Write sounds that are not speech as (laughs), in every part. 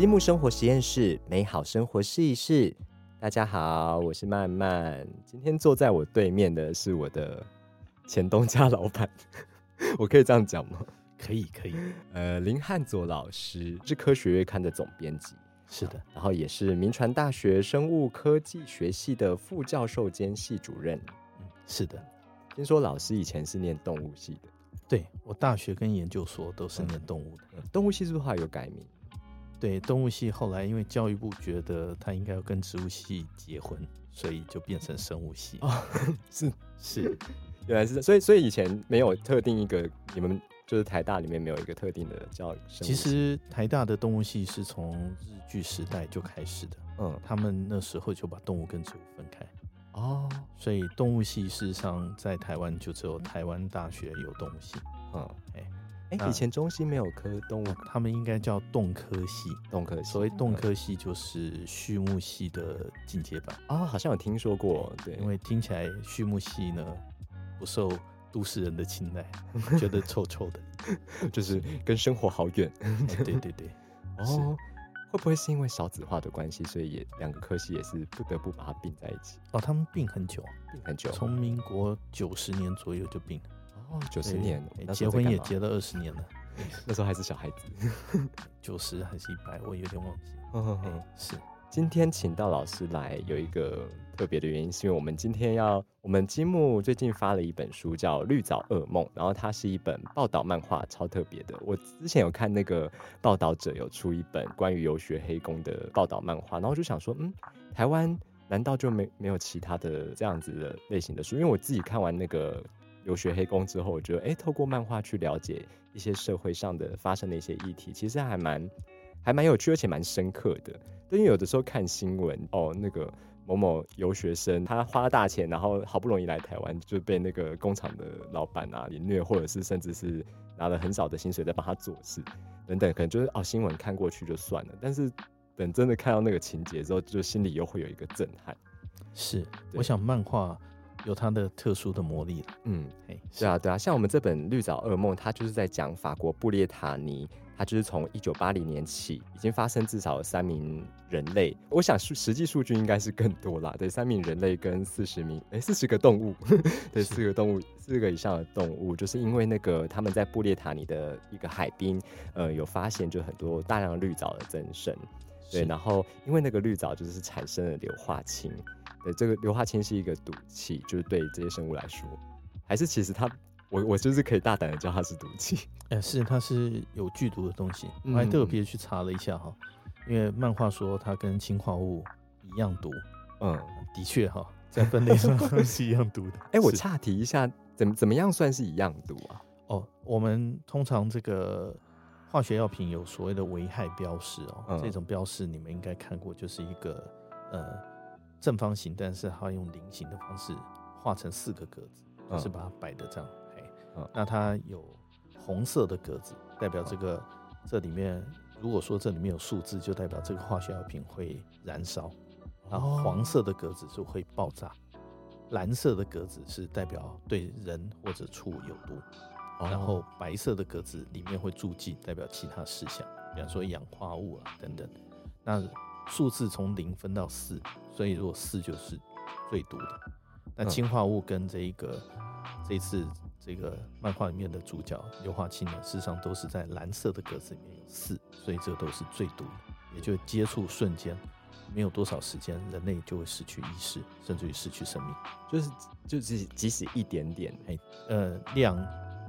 积木生活实验室，美好生活试一试。大家好，我是曼曼。今天坐在我对面的是我的前东家老板，(laughs) 我可以这样讲吗？可以，可以。呃，林汉佐老师是科学月刊的总编辑，是的，然后也是民传大学生物科技学系的副教授兼系主任。嗯，是的。听说老师以前是念动物系的，对我大学跟研究所都是念动物的。动物系是不是后来有改名？对，动物系后来因为教育部觉得他应该要跟植物系结婚，所以就变成生物系。哦，是 (laughs) 是，(laughs) 原来是，所以所以以前没有特定一个，你们就是台大里面没有一个特定的叫。其实台大的动物系是从日据时代就开始的，嗯，他们那时候就把动物跟植物分开。哦，所以动物系事实上在台湾就只有台湾大学有动物系。嗯，哎。哎，以前中心没有科动物，他们应该叫动科系。动科系所谓动科系就是畜牧系的进阶版啊，好像有听说过。对，因为听起来畜牧系呢不受都市人的青睐，觉得 (laughs) 臭臭的，就是跟生活好远。对对对，(laughs) 哦，会不会是因为少子化的关系，所以也两个科系也是不得不把它并在一起？哦，他们并很久，并很久，从民国九十年左右就并了。哦，九十年，结婚也结了二十年了，(laughs) 那时候还是小孩子，九十还是一百，我有点忘记。嗯，是。今天请到老师来，有一个特别的原因，是因为我们今天要，我们积木最近发了一本书，叫《绿藻噩梦》，然后它是一本报道漫画，超特别的。我之前有看那个报道者有出一本关于游学黑工的报道漫画，然后我就想说，嗯，台湾难道就没没有其他的这样子的类型的书？因为我自己看完那个。留学黑工之后，我觉得哎，透过漫画去了解一些社会上的发生的一些议题，其实还蛮还蛮有趣，而且蛮深刻的。因为有的时候看新闻，哦，那个某某游学生他花大钱，然后好不容易来台湾，就被那个工厂的老板啊凌虐，或者是甚至是拿了很少的薪水在帮他做事等等，可能就是哦新闻看过去就算了，但是等真的看到那个情节之后，就心里又会有一个震撼。是，我想漫画。有它的特殊的魔力嗯，对啊，对啊，像我们这本《绿藻噩梦》，它就是在讲法国布列塔尼，它就是从一九八零年起，已经发生至少有三名人类，我想数实际数据应该是更多啦，对，三名人类跟四十名，哎，四十个动物，(laughs) 对，四个动物，四个以上的动物，就是因为那个他们在布列塔尼的一个海滨，呃，有发现就很多大量绿藻的增生，对，然后因为那个绿藻就是产生了硫化氢。对，这个硫化氢是一个毒气，就是对这些生物来说，还是其实它，我我就是可以大胆的叫它是毒气。哎，是，它是有剧毒的东西。我还特别去查了一下哈，因为漫画说它跟氰化物一样毒。嗯，的确哈，在分类上 (laughs) 是一样毒的。哎，我岔提一下，怎怎么样算是一样毒啊？哦，我们通常这个化学药品有所谓的危害标识哦，这种标识你们应该看过，就是一个呃。正方形，但是它用菱形的方式画成四个格子，就是把它摆的这样。哎，那它有红色的格子，代表这个这里面，如果说这里面有数字，就代表这个化学药品会燃烧。然后黄色的格子就会爆炸，蓝色的格子是代表对人或者畜有毒，然后白色的格子里面会注记，代表其他事项，比方说氧化物啊等等。那数字从零分到四。所以，如果四就是最毒的，那氰化物跟这一个这次这个漫画里面的主角硫化氢呢，事实上都是在蓝色的格子里面有四，所以这都是最毒的。也就接触瞬间，没有多少时间，人类就会失去意识，甚至于失去生命。就是就是即使一点点，哎，呃，量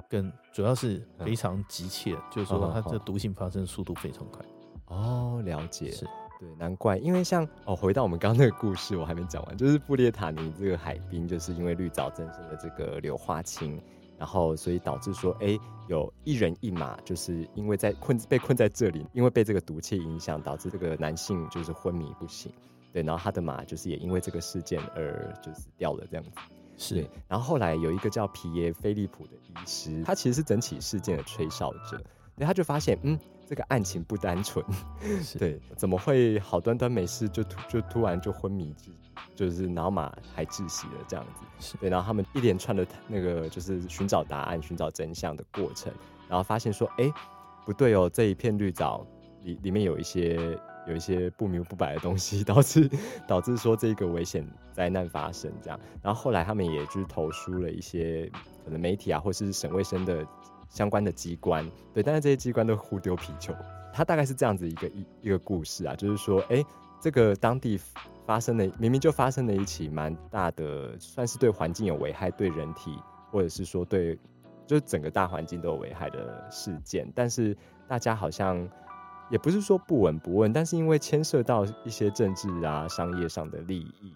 跟主要是非常急切，就是说它的毒性发生速度非常快。哦，了解是。对，难怪，因为像哦，回到我们刚刚那个故事，我还没讲完，就是布列塔尼这个海滨，就是因为绿藻增生的这个硫化氢，然后所以导致说，哎，有一人一马，就是因为在困被困在这里，因为被这个毒气影响，导致这个男性就是昏迷不醒，对，然后他的马就是也因为这个事件而就死掉了这样子，是，然后后来有一个叫皮耶菲利普的医师，他其实是整起事件的吹哨者，对，他就发现，嗯。这个案情不单纯，(laughs) 对，怎么会好端端没事就突就突然就昏迷，就是脑马还窒息了这样子？对，然后他们一连串的那个就是寻找答案、寻找真相的过程，然后发现说，哎，不对哦，这一片绿藻里里面有一些有一些不明不白的东西，(laughs) 导致导致说这个危险灾难发生这样。然后后来他们也就是投诉了一些可能媒体啊，或是省卫生的相关的机关，对，但是这些机关都互丢皮球。它大概是这样子一个一一个故事啊，就是说，哎，这个当地发生的明明就发生了一起蛮大的，算是对环境有危害、对人体或者是说对，就是整个大环境都有危害的事件，但是大家好像也不是说不闻不问，但是因为牵涉到一些政治啊、商业上的利益，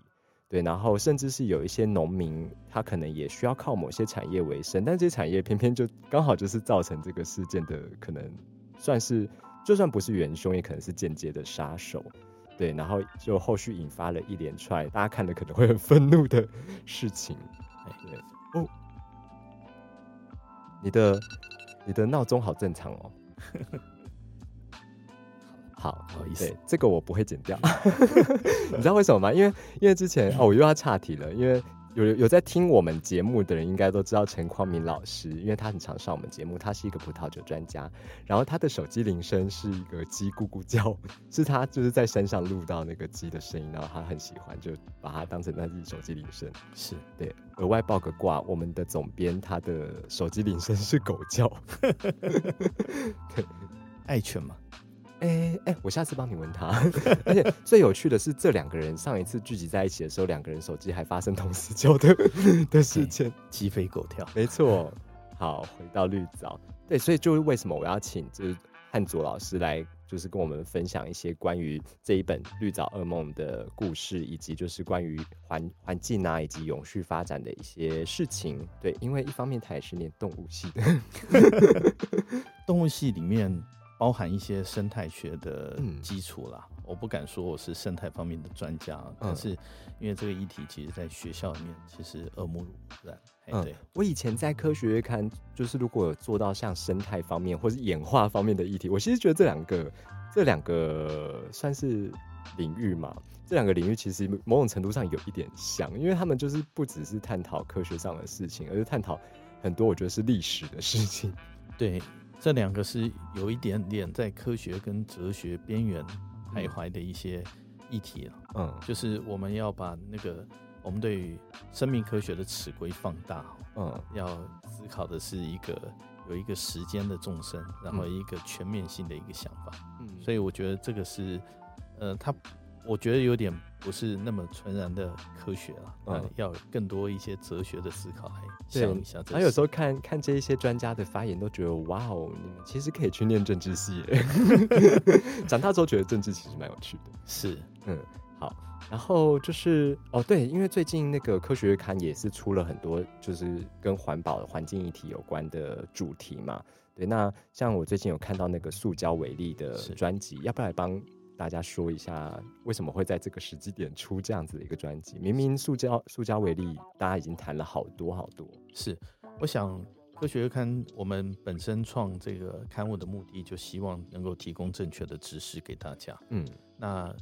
对，然后甚至是有一些农民，他可能也需要靠某些产业为生，但这些产业偏偏就刚好就是造成这个事件的可能算是。就算不是元凶，也可能是间接的杀手，对，然后就后续引发了一连串大家看的可能会很愤怒的事情。对哦，你的你的闹钟好正常哦。(laughs) 好，不好意思，这个我不会剪掉。(laughs) (laughs) 你知道为什么吗？因为因为之前 (laughs) 哦，我又要岔题了，因为。有有在听我们节目的人应该都知道陈匡明老师，因为他很常上我们节目，他是一个葡萄酒专家。然后他的手机铃声是一个鸡咕咕叫，是他就是在山上录到那个鸡的声音，然后他很喜欢，就把它当成他自己手机铃声。是对，额外报个卦，我们的总编他的手机铃声是狗叫，爱犬嘛。哎哎，我下次帮你问他。(laughs) 而且最有趣的是，这两个人上一次聚集在一起的时候，两个人手机还发生同时交的的事件，鸡飞狗跳。没错。好，回到绿藻，对，所以就是为什么我要请就是汉卓老师来，就是跟我们分享一些关于这一本《绿藻噩梦》的故事，以及就是关于环环境啊，以及永续发展的一些事情。对，因为一方面他也是念动物系的，(laughs) 动物系里面。包含一些生态学的基础啦，我不敢说我是生态方面的专家，但是因为这个议题，其实在学校里面其实耳目濡染。对，我以前在科学刊，就是如果有做到像生态方面或是演化方面的议题，我其实觉得这两个这两个算是领域嘛，这两个领域其实某种程度上有一点像，因为他们就是不只是探讨科学上的事情，而是探讨很多我觉得是历史的事情。对。这两个是有一点点在科学跟哲学边缘徘徊的一些议题了。嗯，就是我们要把那个我们对于生命科学的尺规放大。嗯，要思考的是一个有一个时间的纵深，然后一个全面性的一个想法。嗯，所以我觉得这个是，呃，它。我觉得有点不是那么纯然的科学了，嗯，要更多一些哲学的思考来想一下。他有时候看看这一些专家的发言，都觉得哇哦，你们其实可以去念政治系。(laughs) 长大之后觉得政治其实蛮有趣的。是，嗯，好。然后就是哦，对，因为最近那个科学月刊也是出了很多，就是跟环保、环境议题有关的主题嘛。对，那像我最近有看到那个塑胶为例的专辑，要不要来帮？大家说一下为什么会在这个时机点出这样子的一个专辑？明明塑胶塑胶为例，大家已经谈了好多好多。是，我想科学刊我们本身创这个刊物的目的，就希望能够提供正确的知识给大家。嗯，那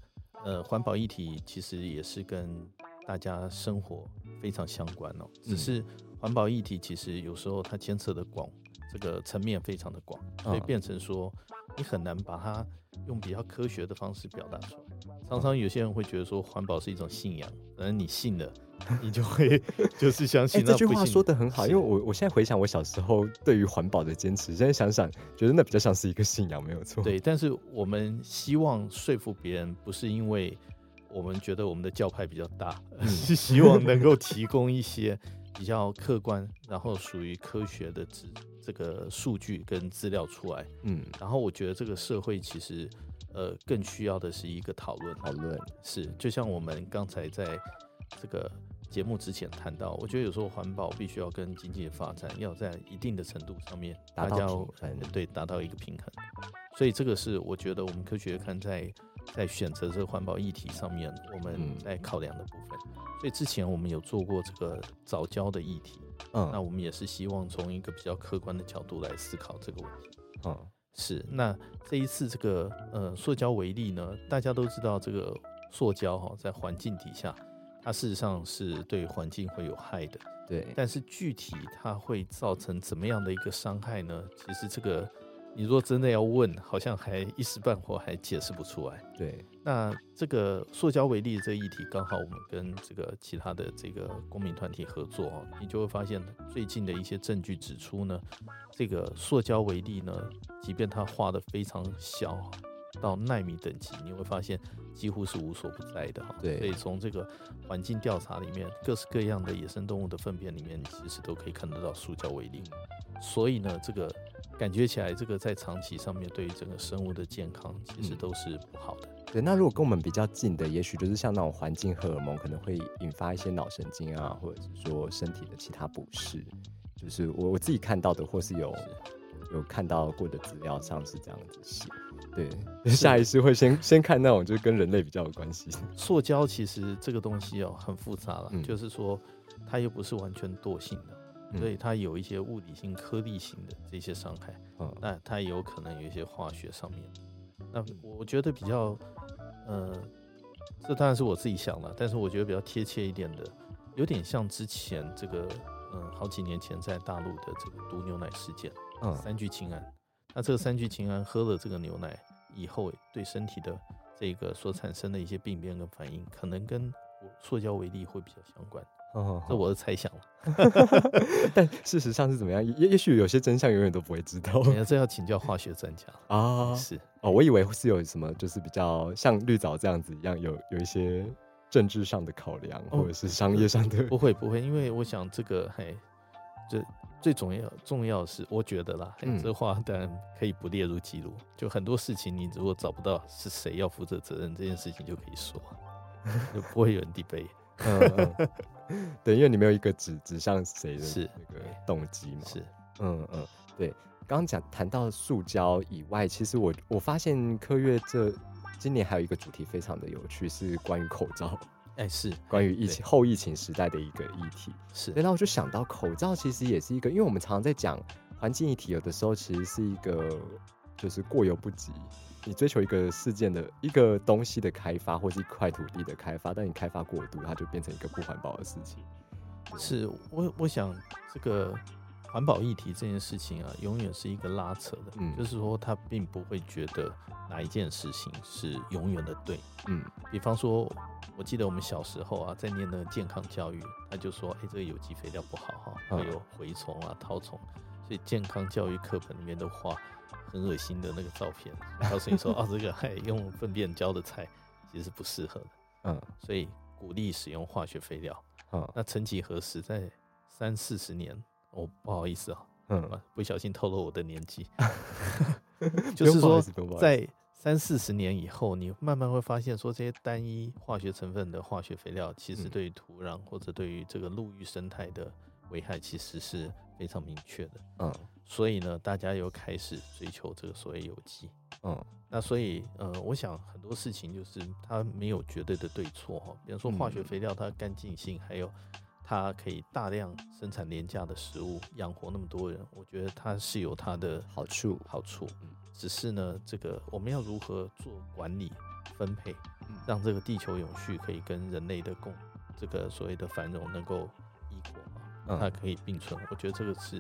呃环保议题其实也是跟大家生活非常相关哦。只是环保议题其实有时候它牵涉的广，这个层面非常的广，所以变成说你很难把它。用比较科学的方式表达出来，常常有些人会觉得说环保是一种信仰，反正你信了，你就会就是 (laughs) 相信。这句话说的很好，因为我我现在回想我小时候对于环保的坚持，现在想想觉得那比较像是一个信仰，没有错。对，但是我们希望说服别人，不是因为我们觉得我们的教派比较大，(laughs) 是希望能够提供一些比较客观，然后属于科学的指。这个数据跟资料出来，嗯，然后我觉得这个社会其实，呃，更需要的是一个讨论。讨论是，就像我们刚才在这个节目之前谈到，我觉得有时候环保必须要跟经济的发展要在一定的程度上面达到对，达到一个平衡。所以这个是我觉得我们科学看在在选择这个环保议题上面，我们在考量的部分。所以之前我们有做过这个早教的议题。嗯，那我们也是希望从一个比较客观的角度来思考这个问题。嗯，是。那这一次这个呃塑胶为例呢，大家都知道这个塑胶哈，在环境底下，它事实上是对环境会有害的。对。但是具体它会造成怎么样的一个伤害呢？其实这个你若真的要问，好像还一时半会还解释不出来。对，那这个塑胶为例这个议题，刚好我们跟这个其他的这个公民团体合作，你就会发现最近的一些证据指出呢，这个塑胶为例呢，即便它画的非常小。到纳米等级，你会发现几乎是无所不在的哈。对，所以从这个环境调查里面，各式各样的野生动物的粪便里面，其实都可以看得到塑胶微粒。所以呢，这个感觉起来，这个在长期上面对于整个生物的健康，其实都是不好的。对，那如果跟我们比较近的，也许就是像那种环境荷尔蒙，可能会引发一些脑神经啊，或者是说身体的其他不适。就是我我自己看到的，或是有有看到过的资料上是这样子写。对，(laughs) 下意识会先先看那种，就是跟人类比较有关系。(laughs) 塑胶其实这个东西哦，很复杂了，就是说它又不是完全惰性的，所以它有一些物理性、颗粒性的这些伤害。嗯，那它也有可能有一些化学上面。那我觉得比较，呃，这当然是我自己想了，但是我觉得比较贴切一点的，有点像之前这个，嗯，好几年前在大陆的这个毒牛奶事件，嗯，三聚氰胺。那这个三聚氰胺喝了这个牛奶以后，对身体的这个所产生的一些病变跟反应，可能跟塑胶为例会比较相关。哦，这我的猜想了。(laughs) 但事实上是怎么样？也也许有些真相永远都不会知道。你这要请教化学专家啊。是哦，我以为是有什么，就是比较像绿藻这样子一样，有有一些政治上的考量，或者是商业上的。不会不会，因为我想这个嘿，这。最重要重要是，我觉得啦，这话当然可以不列入记录。就很多事情，你如果找不到是谁要负责责任，这件事情就可以说，(laughs) 就不会有人抵背。(laughs) 对，因为你没有一个指指向谁的那个动机嘛。是，嗯嗯，对。刚刚讲谈到塑胶以外，其实我我发现科月这今年还有一个主题非常的有趣，是关于口罩。哎，是关于疫情后疫情时代的一个议题，是。然后我就想到口罩其实也是一个，因为我们常常在讲环境议题，有的时候其实是一个就是过犹不及。你追求一个事件的一个东西的开发，或是一块土地的开发，但你开发过度，它就变成一个不环保的事情。是我我想这个环保议题这件事情啊，永远是一个拉扯的，嗯，就是说他并不会觉得哪一件事情是永远的对，嗯，比方说。我记得我们小时候啊，在念那个健康教育，他就说：“哎，这个有机肥料不好哈，会有蛔虫啊、绦虫，所以健康教育课本里面都画很恶心的那个照片，告诉你说：(laughs) 哦，这个还用粪便浇的菜其实是不适合的。嗯，所以鼓励使用化学肥料。嗯，那曾几何时，在三四十年，哦，不好意思啊，嗯，不小心透露我的年纪，(laughs) 就是说在。三四十年以后，你慢慢会发现，说这些单一化学成分的化学肥料，其实对于土壤或者对于这个陆域生态的危害，其实是非常明确的。嗯，所以呢，大家又开始追求这个所谓有机。嗯，那所以呃，我想很多事情就是它没有绝对的对错哈。比方说化学肥料，它干净性，还有它可以大量生产廉价的食物，养活那么多人，我觉得它是有它的好处。好处。嗯只是呢，这个我们要如何做管理分配，让这个地球永续可以跟人类的共这个所谓的繁荣能够它可以并存。我觉得这个是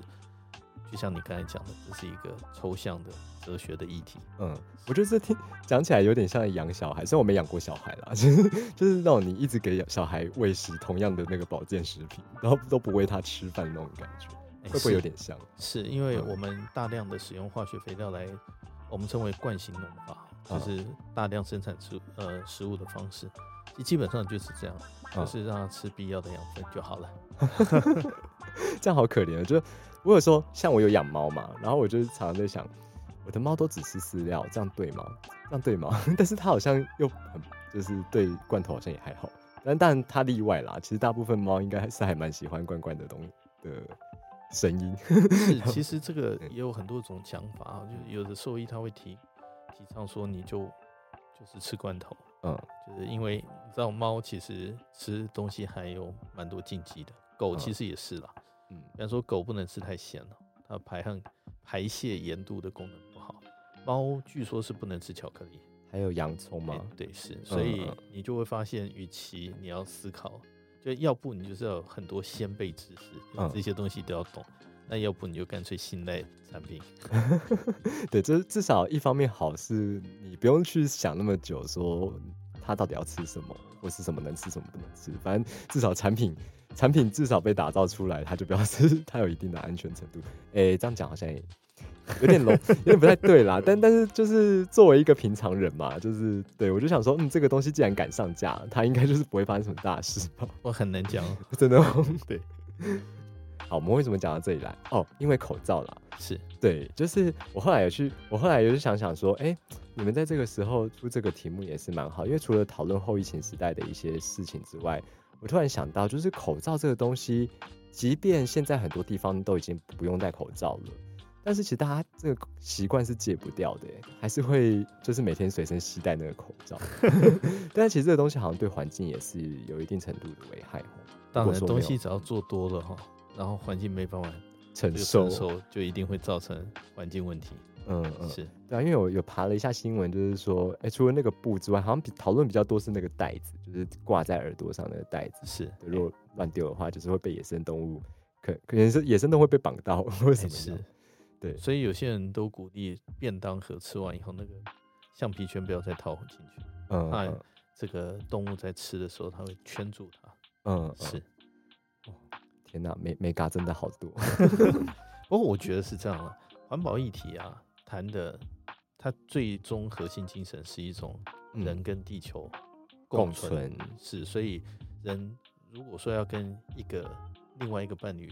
就像你刚才讲的，这是一个抽象的哲学的议题。嗯，我觉得这听讲起来有点像养小孩，虽然我没养过小孩啦，(laughs) 就是就是那种你一直给小孩喂食同样的那个保健食品，然后都不喂他吃饭那种感觉，会不会有点像？是因为我们大量的使用化学肥料来。我们称为惯性农法，就是大量生产出呃食物的方式，基本上就是这样，就是让它吃必要的养分就好了。(laughs) 这样好可怜啊！就我有说，像我有养猫嘛，然后我就常常在想，我的猫都只吃饲料，这样对吗？这样对吗？(laughs) 但是它好像又很就是对罐头好像也还好，但但它例外啦。其实大部分猫应该还是还蛮喜欢罐罐的东的。声音是，(laughs) 其实这个也有很多种讲法啊，就有的兽医他会提提倡说，你就就是吃罐头，嗯，就是因为你知道猫其实吃东西还有蛮多禁忌的，狗其实也是啦，嗯，比方说狗不能吃太咸了，它排汗排泄盐度的功能不好，猫据说是不能吃巧克力，还有洋葱吗？对，是，所以你就会发现，与其你要思考。就要不你就是要很多先辈知识，这些东西都要懂。那要不你就干脆信赖产品。(laughs) 对，就是至少一方面好是，你不用去想那么久，说他到底要吃什么，或是什么能吃，什么不能吃。反正至少产品产品至少被打造出来，它就表示 (laughs) 它有一定的安全程度。哎，这样讲好像有点 low，(laughs) 有点不太对啦。但但是就是作为一个平常人嘛，就是对我就想说，嗯，这个东西既然敢上架，它应该就是不会发生什么大事吧？我很难讲，真的。对。好，我们为什么讲到这里来？哦，因为口罩啦。是对，就是我后来有去，我后来有去想想说，哎，你们在这个时候出这个题目也是蛮好，因为除了讨论后疫情时代的一些事情之外，我突然想到，就是口罩这个东西，即便现在很多地方都已经不用戴口罩了，但是其实大家这个习惯是戒不掉的，还是会就是每天随身携带那个口罩。(laughs) 但是其实这个东西好像对环境也是有一定程度的危害。当然，东西只要做多了哈。然后环境没办法承受，就一定会造成环境问题。嗯嗯，是对啊，因为我有爬了一下新闻，就是说，哎，除了那个布之外，好像比讨论比较多是那个袋子，就是挂在耳朵上那个袋子。是，如果乱丢的话，就是会被野生动物，可可能是野生动物会被绑到，或什么。是，对。所以有些人都鼓励便当盒吃完以后，那个橡皮圈不要再套进去，嗯怕这个动物在吃的时候，它会圈住它。嗯，是。天哪，美美嘎真的好多。(laughs) 不过我觉得是这样啊，环保议题啊，谈的它最终核心精神是一种人跟地球共存，是。所以人如果说要跟一个另外一个伴侣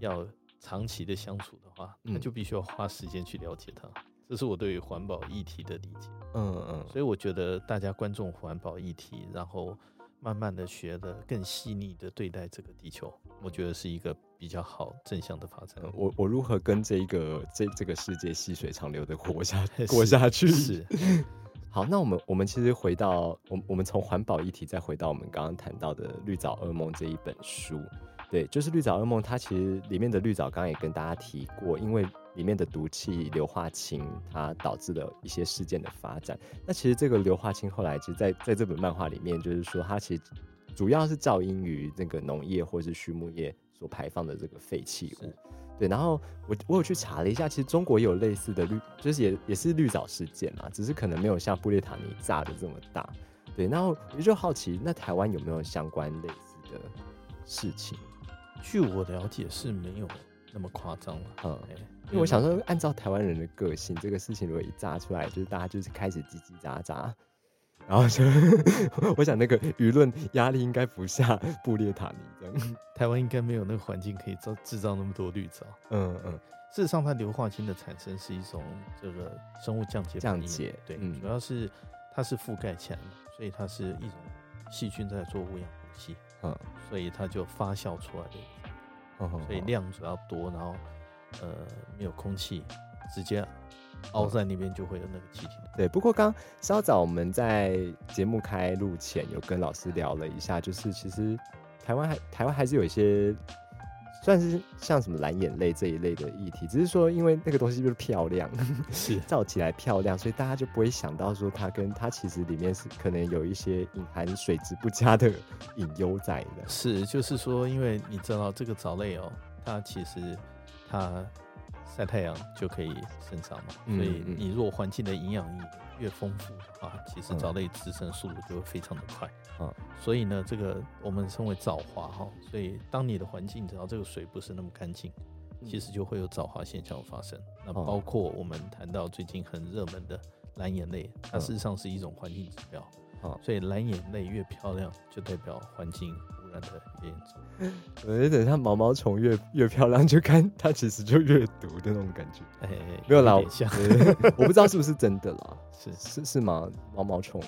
要长期的相处的话，那就必须要花时间去了解他。这是我对于环保议题的理解。嗯嗯。所以我觉得大家关注环保议题，然后。慢慢的学的更细腻的对待这个地球，我觉得是一个比较好正向的发展。我我如何跟这一个这这个世界细水长流的活下 (laughs) 活下去？是 (laughs) 好，那我们我们其实回到我我们从环保议题再回到我们刚刚谈到的《绿藻噩梦》这一本书，对，就是《绿藻噩梦》，它其实里面的绿藻刚刚也跟大家提过，因为。里面的毒气硫化氢，它导致了一些事件的发展。那其实这个硫化氢后来，其实在在这本漫画里面，就是说它其实主要是噪音于那个农业或是畜牧业所排放的这个废弃物。对，然后我我有去查了一下，其实中国也有类似的绿，就是也也是绿藻事件嘛，只是可能没有像布列塔尼炸的这么大。对，然后我就好奇，那台湾有没有相关类似的事情？据我了解是没有那么夸张了。嗯。因为我想说，按照台湾人的个性，这个事情如果一炸出来，就是大家就是开始叽叽喳喳，然后就 (laughs) 我想那个舆论压力应该不下布列塔尼这样。台湾应该没有那个环境可以造制造那么多绿藻。嗯嗯。事实上，它硫化氢的产生是一种这个生物降解降解，对，主要是它是覆盖起来所以它是一种细菌在做无氧呼吸，嗯，所以它就发酵出来的，所以量主要多，然后。呃，没有空气，直接凹在那边就会有那个气体。对，不过刚稍早我们在节目开录前有跟老师聊了一下，就是其实台湾还台湾还是有一些算是像什么蓝眼泪这一类的议题，只是说因为那个东西就是漂亮 (laughs) (laughs) 是照起来漂亮，所以大家就不会想到说它跟它其实里面是可能有一些隐含水质不佳的 (laughs) 隐忧在的。是，就是说，因为你知道这个藻类哦，它其实。它晒太阳就可以生长嘛，所以你如果环境的营养越丰富的话，其实藻类滋生速度就会非常的快啊。所以呢，这个我们称为藻华哈。所以当你的环境只要这个水不是那么干净，其实就会有藻华现象发生。那包括我们谈到最近很热门的蓝眼泪，它事实上是一种环境指标啊。所以蓝眼泪越漂亮，就代表环境。(laughs) 有点像毛毛虫越越漂亮，就看它其实就越毒的那种感觉。哎，没有啦，(laughs) 我不知道是不是真的啦，是是是吗？毛毛虫，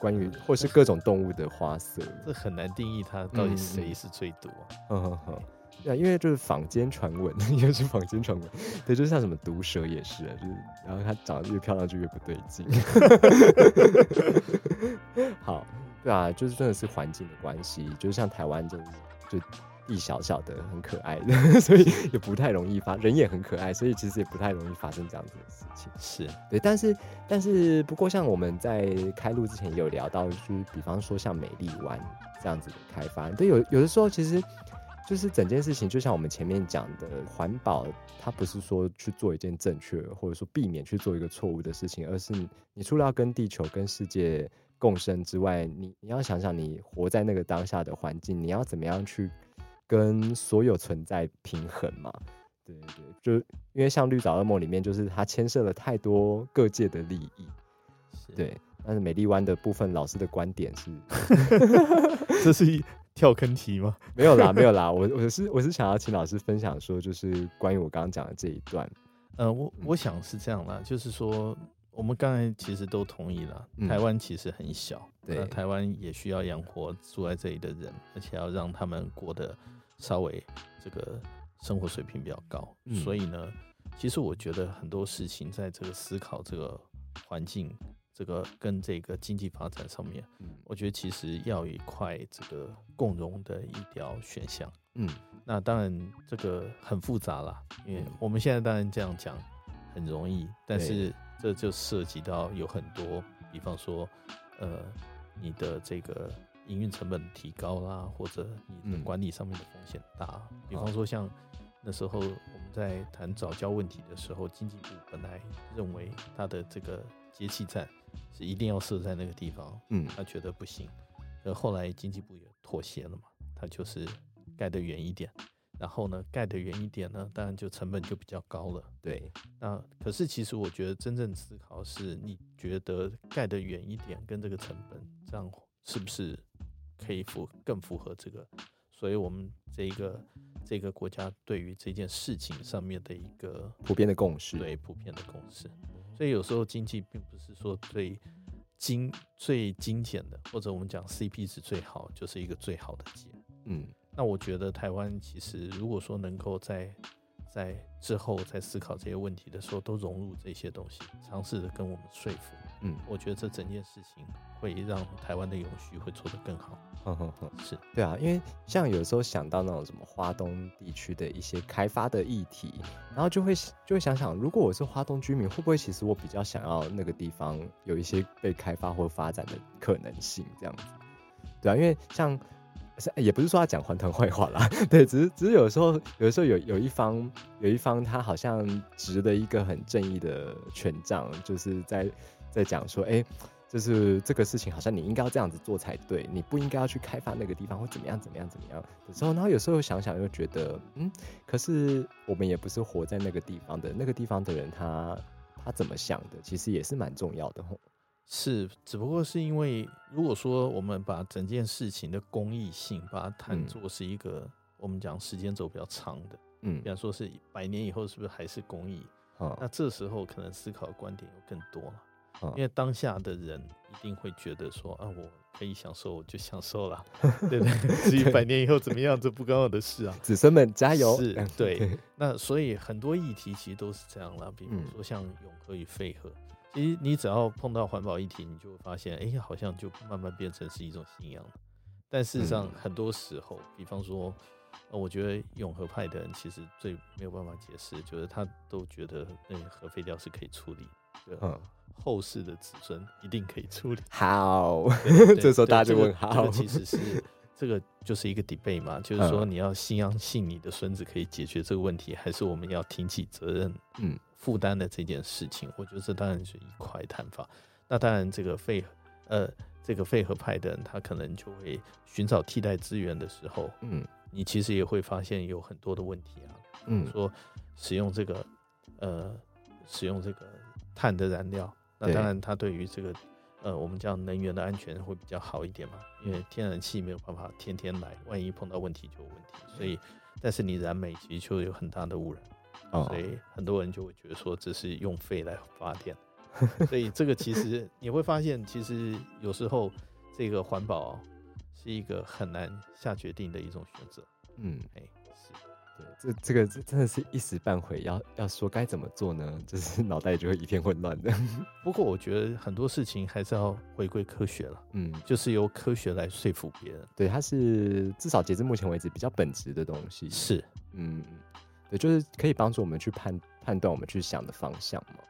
关于或是各种动物的花色，这很难定义它到底谁是最毒啊。嗯嗯嗯，对啊，因为就是坊间传闻，(laughs) 也是坊间传闻，对，就像什么毒蛇也是，就是然后它长得越漂亮就越不对劲。好。对啊，就是真的是环境的关系，就是像台湾这就地小小的很可爱的，(laughs) 所以也不太容易发，人也很可爱，所以其实也不太容易发生这样子的事情。是对，但是但是不过像我们在开录之前也有聊到，就是比方说像美丽湾这样子的开发，对，有有的时候其实就是整件事情，就像我们前面讲的，环保它不是说去做一件正确，或者说避免去做一个错误的事情，而是你除了要跟地球、跟世界共生之外，你你要想想，你活在那个当下的环境，你要怎么样去跟所有存在平衡嘛？对对对，就因为像《绿岛恶梦》里面，就是它牵涉了太多各界的利益，对。但是美丽湾的部分，老师的观点是，(laughs) 这是一。跳坑题吗？(laughs) 没有啦，没有啦。我我是我是想要请老师分享说，就是关于我刚刚讲的这一段。呃，我我想是这样啦，就是说，我们刚才其实都同意了，台湾其实很小，对，台湾也需要养活住在这里的人，而且要让他们过得稍微这个生活水平比较高。所以呢，其实我觉得很多事情在这个思考这个环境。这个跟这个经济发展上面，嗯，我觉得其实要一块这个共荣的一条选项，嗯，那当然这个很复杂啦，因为我们现在当然这样讲很容易，但是这就涉及到有很多，比方说，呃，你的这个营运成本提高啦，或者你的管理上面的风险大，比方说像那时候我们在谈早教问题的时候，经济部本来认为它的这个节气站。是一定要设在那个地方，嗯，他觉得不行，呃，后来经济部也妥协了嘛，他就是盖得远一点，然后呢，盖得远一点呢，当然就成本就比较高了，对。那可是其实我觉得真正思考是，你觉得盖得远一点跟这个成本，这样是不是可以符更符合这个？所以我们这个这个国家对于这件事情上面的一个普遍的共识，对普遍的共识。所以有时候经济并不是说最精最精简的，或者我们讲 CP 值最好，就是一个最好的解。嗯，那我觉得台湾其实如果说能够在在之后在思考这些问题的时候，都融入这些东西，尝试着跟我们说服。嗯，我觉得这整件事情会让台湾的永续会做得更好。哼哼哼，是对啊，因为像有时候想到那种什么华东地区的一些开发的议题，然后就会就会想想，如果我是华东居民，会不会其实我比较想要那个地方有一些被开发或发展的可能性？这样子，对啊，因为像也不是说要讲环团坏话啦，对，只是只是有时候有的时候有有一方有一方他好像执了一个很正义的权杖，就是在在讲说，哎。就是这个事情，好像你应该要这样子做才对，你不应该要去开发那个地方或怎么样怎么样怎么样的时候，然后有时候想想又觉得，嗯，可是我们也不是活在那个地方的，那个地方的人他他怎么想的，其实也是蛮重要的。是，只不过是因为如果说我们把整件事情的公益性把它谈作是一个我们讲时间轴比较长的，嗯，比方说是百年以后是不是还是公益？啊，那这时候可能思考的观点又更多了。因为当下的人一定会觉得说啊，我可以享受我就享受了，(laughs) 对不对？至于百年以后怎么样，这不关我的事啊。(laughs) 子孙们加油！是，对。(laughs) 那所以很多议题其实都是这样了，比如说像永和与废核，其实你只要碰到环保议题，你就会发现，哎，好像就慢慢变成是一种信仰了。但事实上，很多时候，比方说，我觉得永和派的人其实最没有办法解释，就是他都觉得那个核废料是可以处理，嗯。后世的子孙一定可以处理好，(laughs) 这时候大家就问：好，其实是这个就是一个 debate 嘛，就是说你要相信你的孙子可以解决这个问题，还是我们要挺起责任，嗯，负担的这件事情？我觉得这当然是一块谈法。那当然，这个废呃这个废和派的人，他可能就会寻找替代资源的时候，嗯，你其实也会发现有很多的问题啊，嗯，说使用这个呃使用这个碳的燃料。那当然，它对于这个，呃，我们讲能源的安全会比较好一点嘛，因为天然气没有办法天天来，万一碰到问题就有问题。所以，但是你燃煤其实就有很大的污染，所以很多人就会觉得说这是用肺来发电。所以这个其实你会发现，其实有时候这个环保是一个很难下决定的一种选择。嗯，哎。对，这这个真的是一时半会，要要说该怎么做呢？就是脑袋就会一片混乱的。(laughs) 不过我觉得很多事情还是要回归科学了，嗯，就是由科学来说服别人。对，它是至少截至目前为止比较本质的东西。是，嗯，对，就是可以帮助我们去判判断我们去想的方向嘛。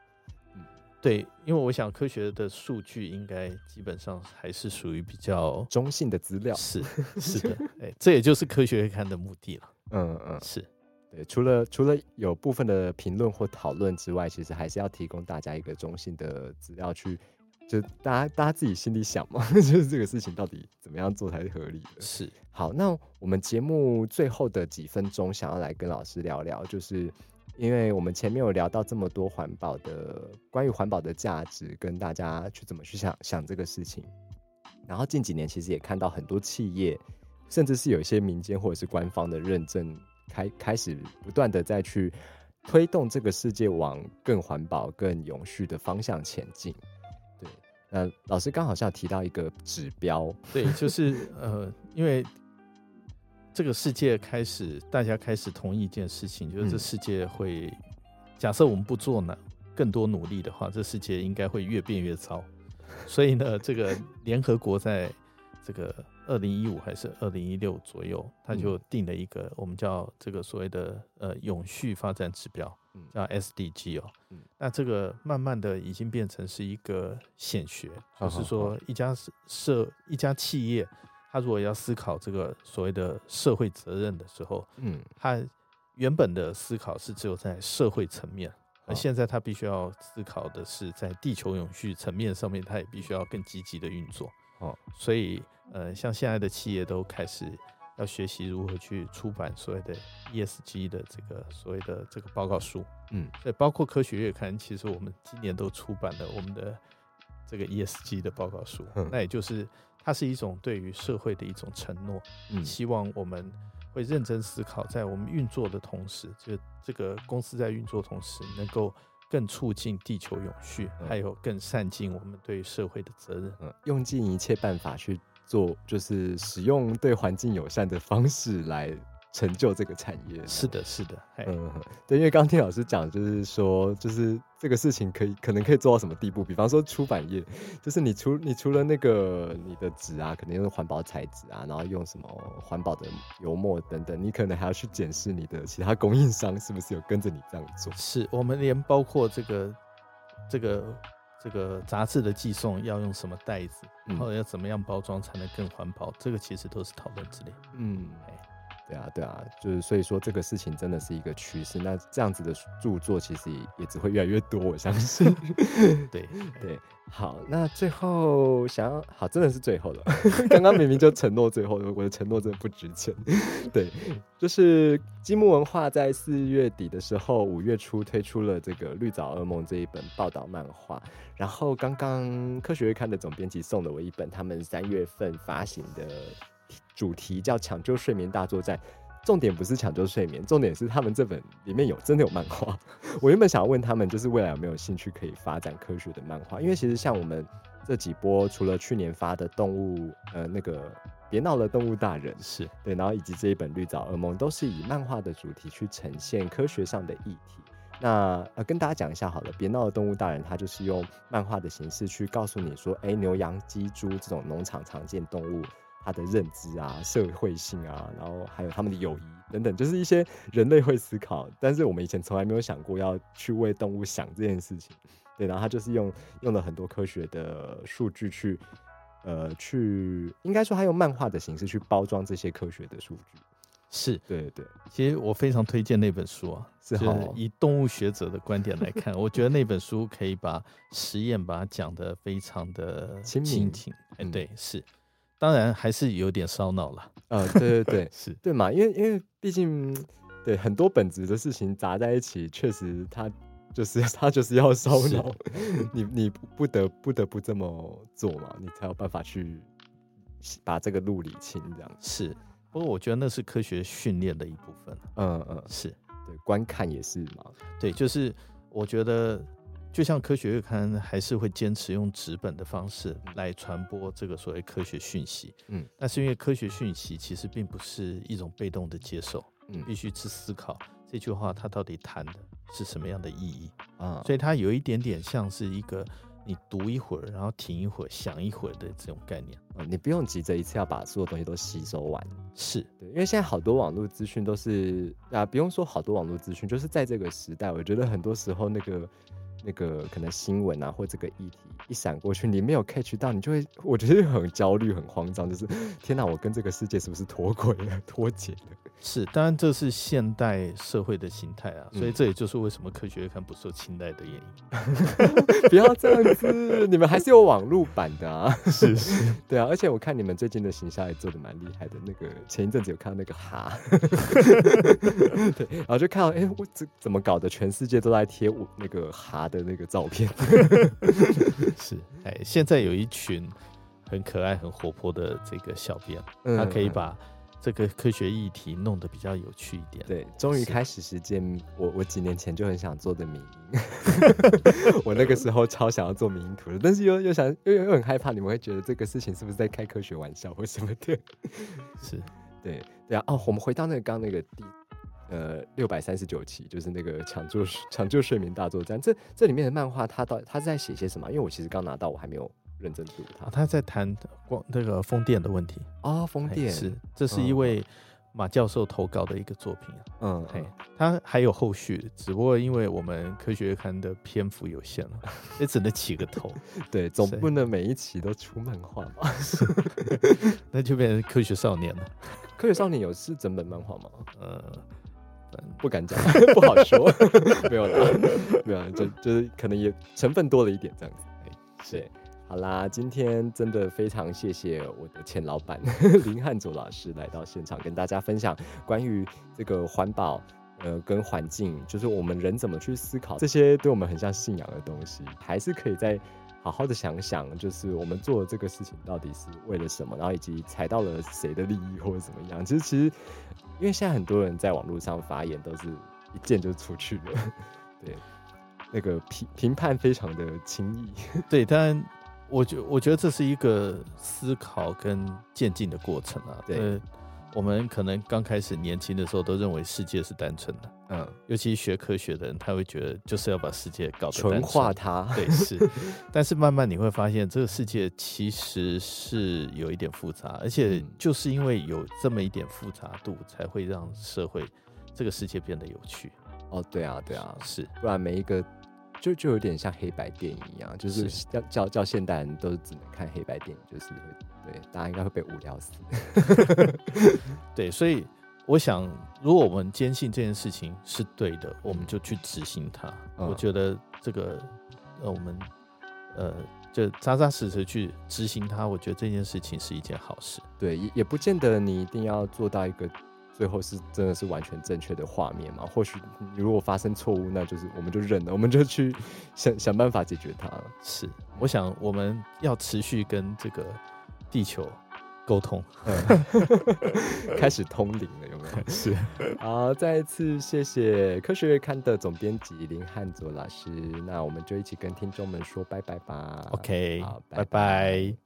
嗯，对，因为我想科学的数据应该基本上还是属于比较中性的资料。是 (laughs) 是的，哎，这也就是科学看的目的了。嗯嗯，是对。除了除了有部分的评论或讨论之外，其实还是要提供大家一个中性的资料去。就大家大家自己心里想嘛，(laughs) 就是这个事情到底怎么样做才是合理的？是好，那我们节目最后的几分钟，想要来跟老师聊聊，就是因为我们前面有聊到这么多环保的关于环保的价值，跟大家去怎么去想想这个事情。然后近几年其实也看到很多企业，甚至是有一些民间或者是官方的认证，开开始不断的再去推动这个世界往更环保、更永续的方向前进。对，那，老师刚好像提到一个指标，对，就是呃，因为这个世界开始，大家开始同意一件事情，就是这世界会，假设我们不做呢更多努力的话，这世界应该会越变越糟。所以呢，这个联合国在这个二零一五还是二零一六左右，他就定了一个我们叫这个所谓的呃永续发展指标。叫 SDG 哦，那这个慢慢的已经变成是一个显学，就是说一家社一家企业，他如果要思考这个所谓的社会责任的时候，嗯，他原本的思考是只有在社会层面，而现在他必须要思考的是在地球永续层面上面，他也必须要更积极的运作。哦，所以呃，像现在的企业都开始。要学习如何去出版所谓的 ESG 的这个所谓的这个报告书，嗯，所以包括科学月刊，其实我们今年都出版了我们的这个 ESG 的报告书，那也就是它是一种对于社会的一种承诺，嗯，希望我们会认真思考，在我们运作的同时，就这个公司在运作同时，能够更促进地球永续，还有更善尽我们对社会的责任，嗯，用尽一切办法去。做就是使用对环境友善的方式来成就这个产业。是的，是的，嗯，对，因为刚听老师讲，就是说，就是这个事情可以可能可以做到什么地步？比方说出版业，就是你除你除了那个你的纸啊，肯定用环保材质啊，然后用什么环保的油墨等等，你可能还要去检视你的其他供应商是不是有跟着你这样做。是我们连包括这个这个。这个杂志的寄送要用什么袋子，然后要怎么样包装才能更环保？这个其实都是讨论之列。嗯，对啊，对啊，就是所以说这个事情真的是一个趋势。那这样子的著作其实也也只会越来越多，我相信。(laughs) 对对。好，那最后想要好，真的是最后了。(laughs) 刚刚明明就承诺最后，我的承诺真的不值钱。(laughs) 对，就是积木文化在四月底的时候，五月初推出了这个《绿藻噩梦》这一本报道漫画。然后刚刚科学月刊的总编辑送了我一本他们三月份发行的主题叫《抢救睡眠大作战》。重点不是抢救睡眠，重点是他们这本里面有真的有漫画。(laughs) 我原本想要问他们，就是未来有没有兴趣可以发展科学的漫画？因为其实像我们这几波，除了去年发的动物，呃，那个别闹了，动物大人是对，然后以及这一本绿藻噩梦，都是以漫画的主题去呈现科学上的议题。那呃，跟大家讲一下好了，别闹了，动物大人，它就是用漫画的形式去告诉你说，哎，牛羊鸡猪这种农场常见动物。他的认知啊，社会性啊，然后还有他们的友谊等等，就是一些人类会思考，但是我们以前从来没有想过要去为动物想这件事情。对，然后他就是用用了很多科学的数据去，呃，去应该说他用漫画的形式去包装这些科学的数据。是对对，其实我非常推荐那本书啊，是以动物学者的观点来看，我觉得那本书可以把实验把它讲得非常的亲民。哎，对，是。当然还是有点烧脑了，呃，对对对，(laughs) 是。对嘛？因为因为毕竟对很多本质的事情砸在一起，确实它就是 (laughs) 它就是要烧脑，(laughs) 你你不得不得不这么做嘛，你才有办法去把这个路理清，这样是。不过我觉得那是科学训练的一部分，嗯嗯，是。对，观看也是嘛，对，就是我觉得。就像科学月刊还是会坚持用纸本的方式来传播这个所谓科学讯息，嗯，那是因为科学讯息其实并不是一种被动的接受，嗯，必须去思考这句话它到底谈的是什么样的意义啊，所以它有一点点像是一个你读一会儿，然后停一会儿，想一会儿的这种概念啊，你不用急着一次要把所有东西都吸收完，是。对，因为现在好多网络资讯都是啊，不用说好多网络资讯，就是在这个时代，我觉得很多时候那个。那个可能新闻啊或这个议题一闪过去，你没有 catch 到，你就会我觉得很焦虑、很慌张，就是天哪，我跟这个世界是不是脱轨了、脱节了？(laughs) 是，当然这是现代社会的形态啊，所以这也就是为什么科学月刊不受青睐的原因。(laughs) 不要这样子，你们还是有网络版的啊。是是，(laughs) 对啊，而且我看你们最近的形象也做的蛮厉害的。那个前一阵子有看到那个哈，对，然后就看到哎，我怎怎么搞的？全世界都在贴我那个哈的那个照片。是，哎，现在有一群很可爱、很活泼的这个小编，他可以把。这个科学议题弄得比较有趣一点。对，终于开始实践我我几年前就很想做的名音。(laughs) 我那个时候超想要做名音图的，但是又又想又又很害怕你们会觉得这个事情是不是在开科学玩笑或什么的。是，对对啊。哦，我们回到那个刚那个第呃六百三十九期，就是那个抢救抢救睡眠大作战。这这里面的漫画，它到它是在写些什么？因为我其实刚拿到，我还没有。认真读它，他在谈光那个风电的问题啊，风电是，这是一位马教授投稿的一个作品啊，嗯，嘿，他还有后续，只不过因为我们科学刊的篇幅有限了，(laughs) 也只能起个头，对，总不能每一期都出漫画吧，(laughs) (laughs) 那就变成科学少年了。科学少年有是整本漫画吗？呃，不敢讲，(laughs) 不好说，(laughs) 没有了，没有，就就是可能也成分多了一点这样子，对，是。好啦，今天真的非常谢谢我的前老板 (laughs) 林汉祖老师来到现场，跟大家分享关于这个环保，呃，跟环境，就是我们人怎么去思考这些对我们很像信仰的东西，还是可以再好好的想想，就是我们做这个事情到底是为了什么，然后以及踩到了谁的利益或者怎么样。其实，其实，因为现在很多人在网络上发言都是一见就出去了，对，那个评评判非常的轻易，(laughs) 对，当然。我觉我觉得这是一个思考跟渐进的过程啊。对，我们可能刚开始年轻的时候都认为世界是单纯的，嗯，尤其学科学的人，他会觉得就是要把世界搞得纯化它。对，是。(laughs) 但是慢慢你会发现，这个世界其实是有一点复杂，而且就是因为有这么一点复杂度，才会让社会这个世界变得有趣。哦，对啊，对啊，是，不然每一个。就就有点像黑白电影一样，就是要叫叫现代人都只能看黑白电影，就是对大家应该会被无聊死。(laughs) 对，所以我想，如果我们坚信这件事情是对的，我们就去执行它。我觉得这个呃，我们呃，就扎扎实实去执行它，我觉得这件事情是一件好事。对，也也不见得你一定要做到一个。最后是真的是完全正确的画面嘛？或许如果发生错误，那就是我们就认了，我们就去 (laughs) 想想办法解决它。是，我想我们要持续跟这个地球沟通，(laughs) 开始通灵了，有没有？(laughs) 是。好，再一次谢谢科学月刊的总编辑林汉佐老师，那我们就一起跟听众们说拜拜吧。OK，好，拜拜。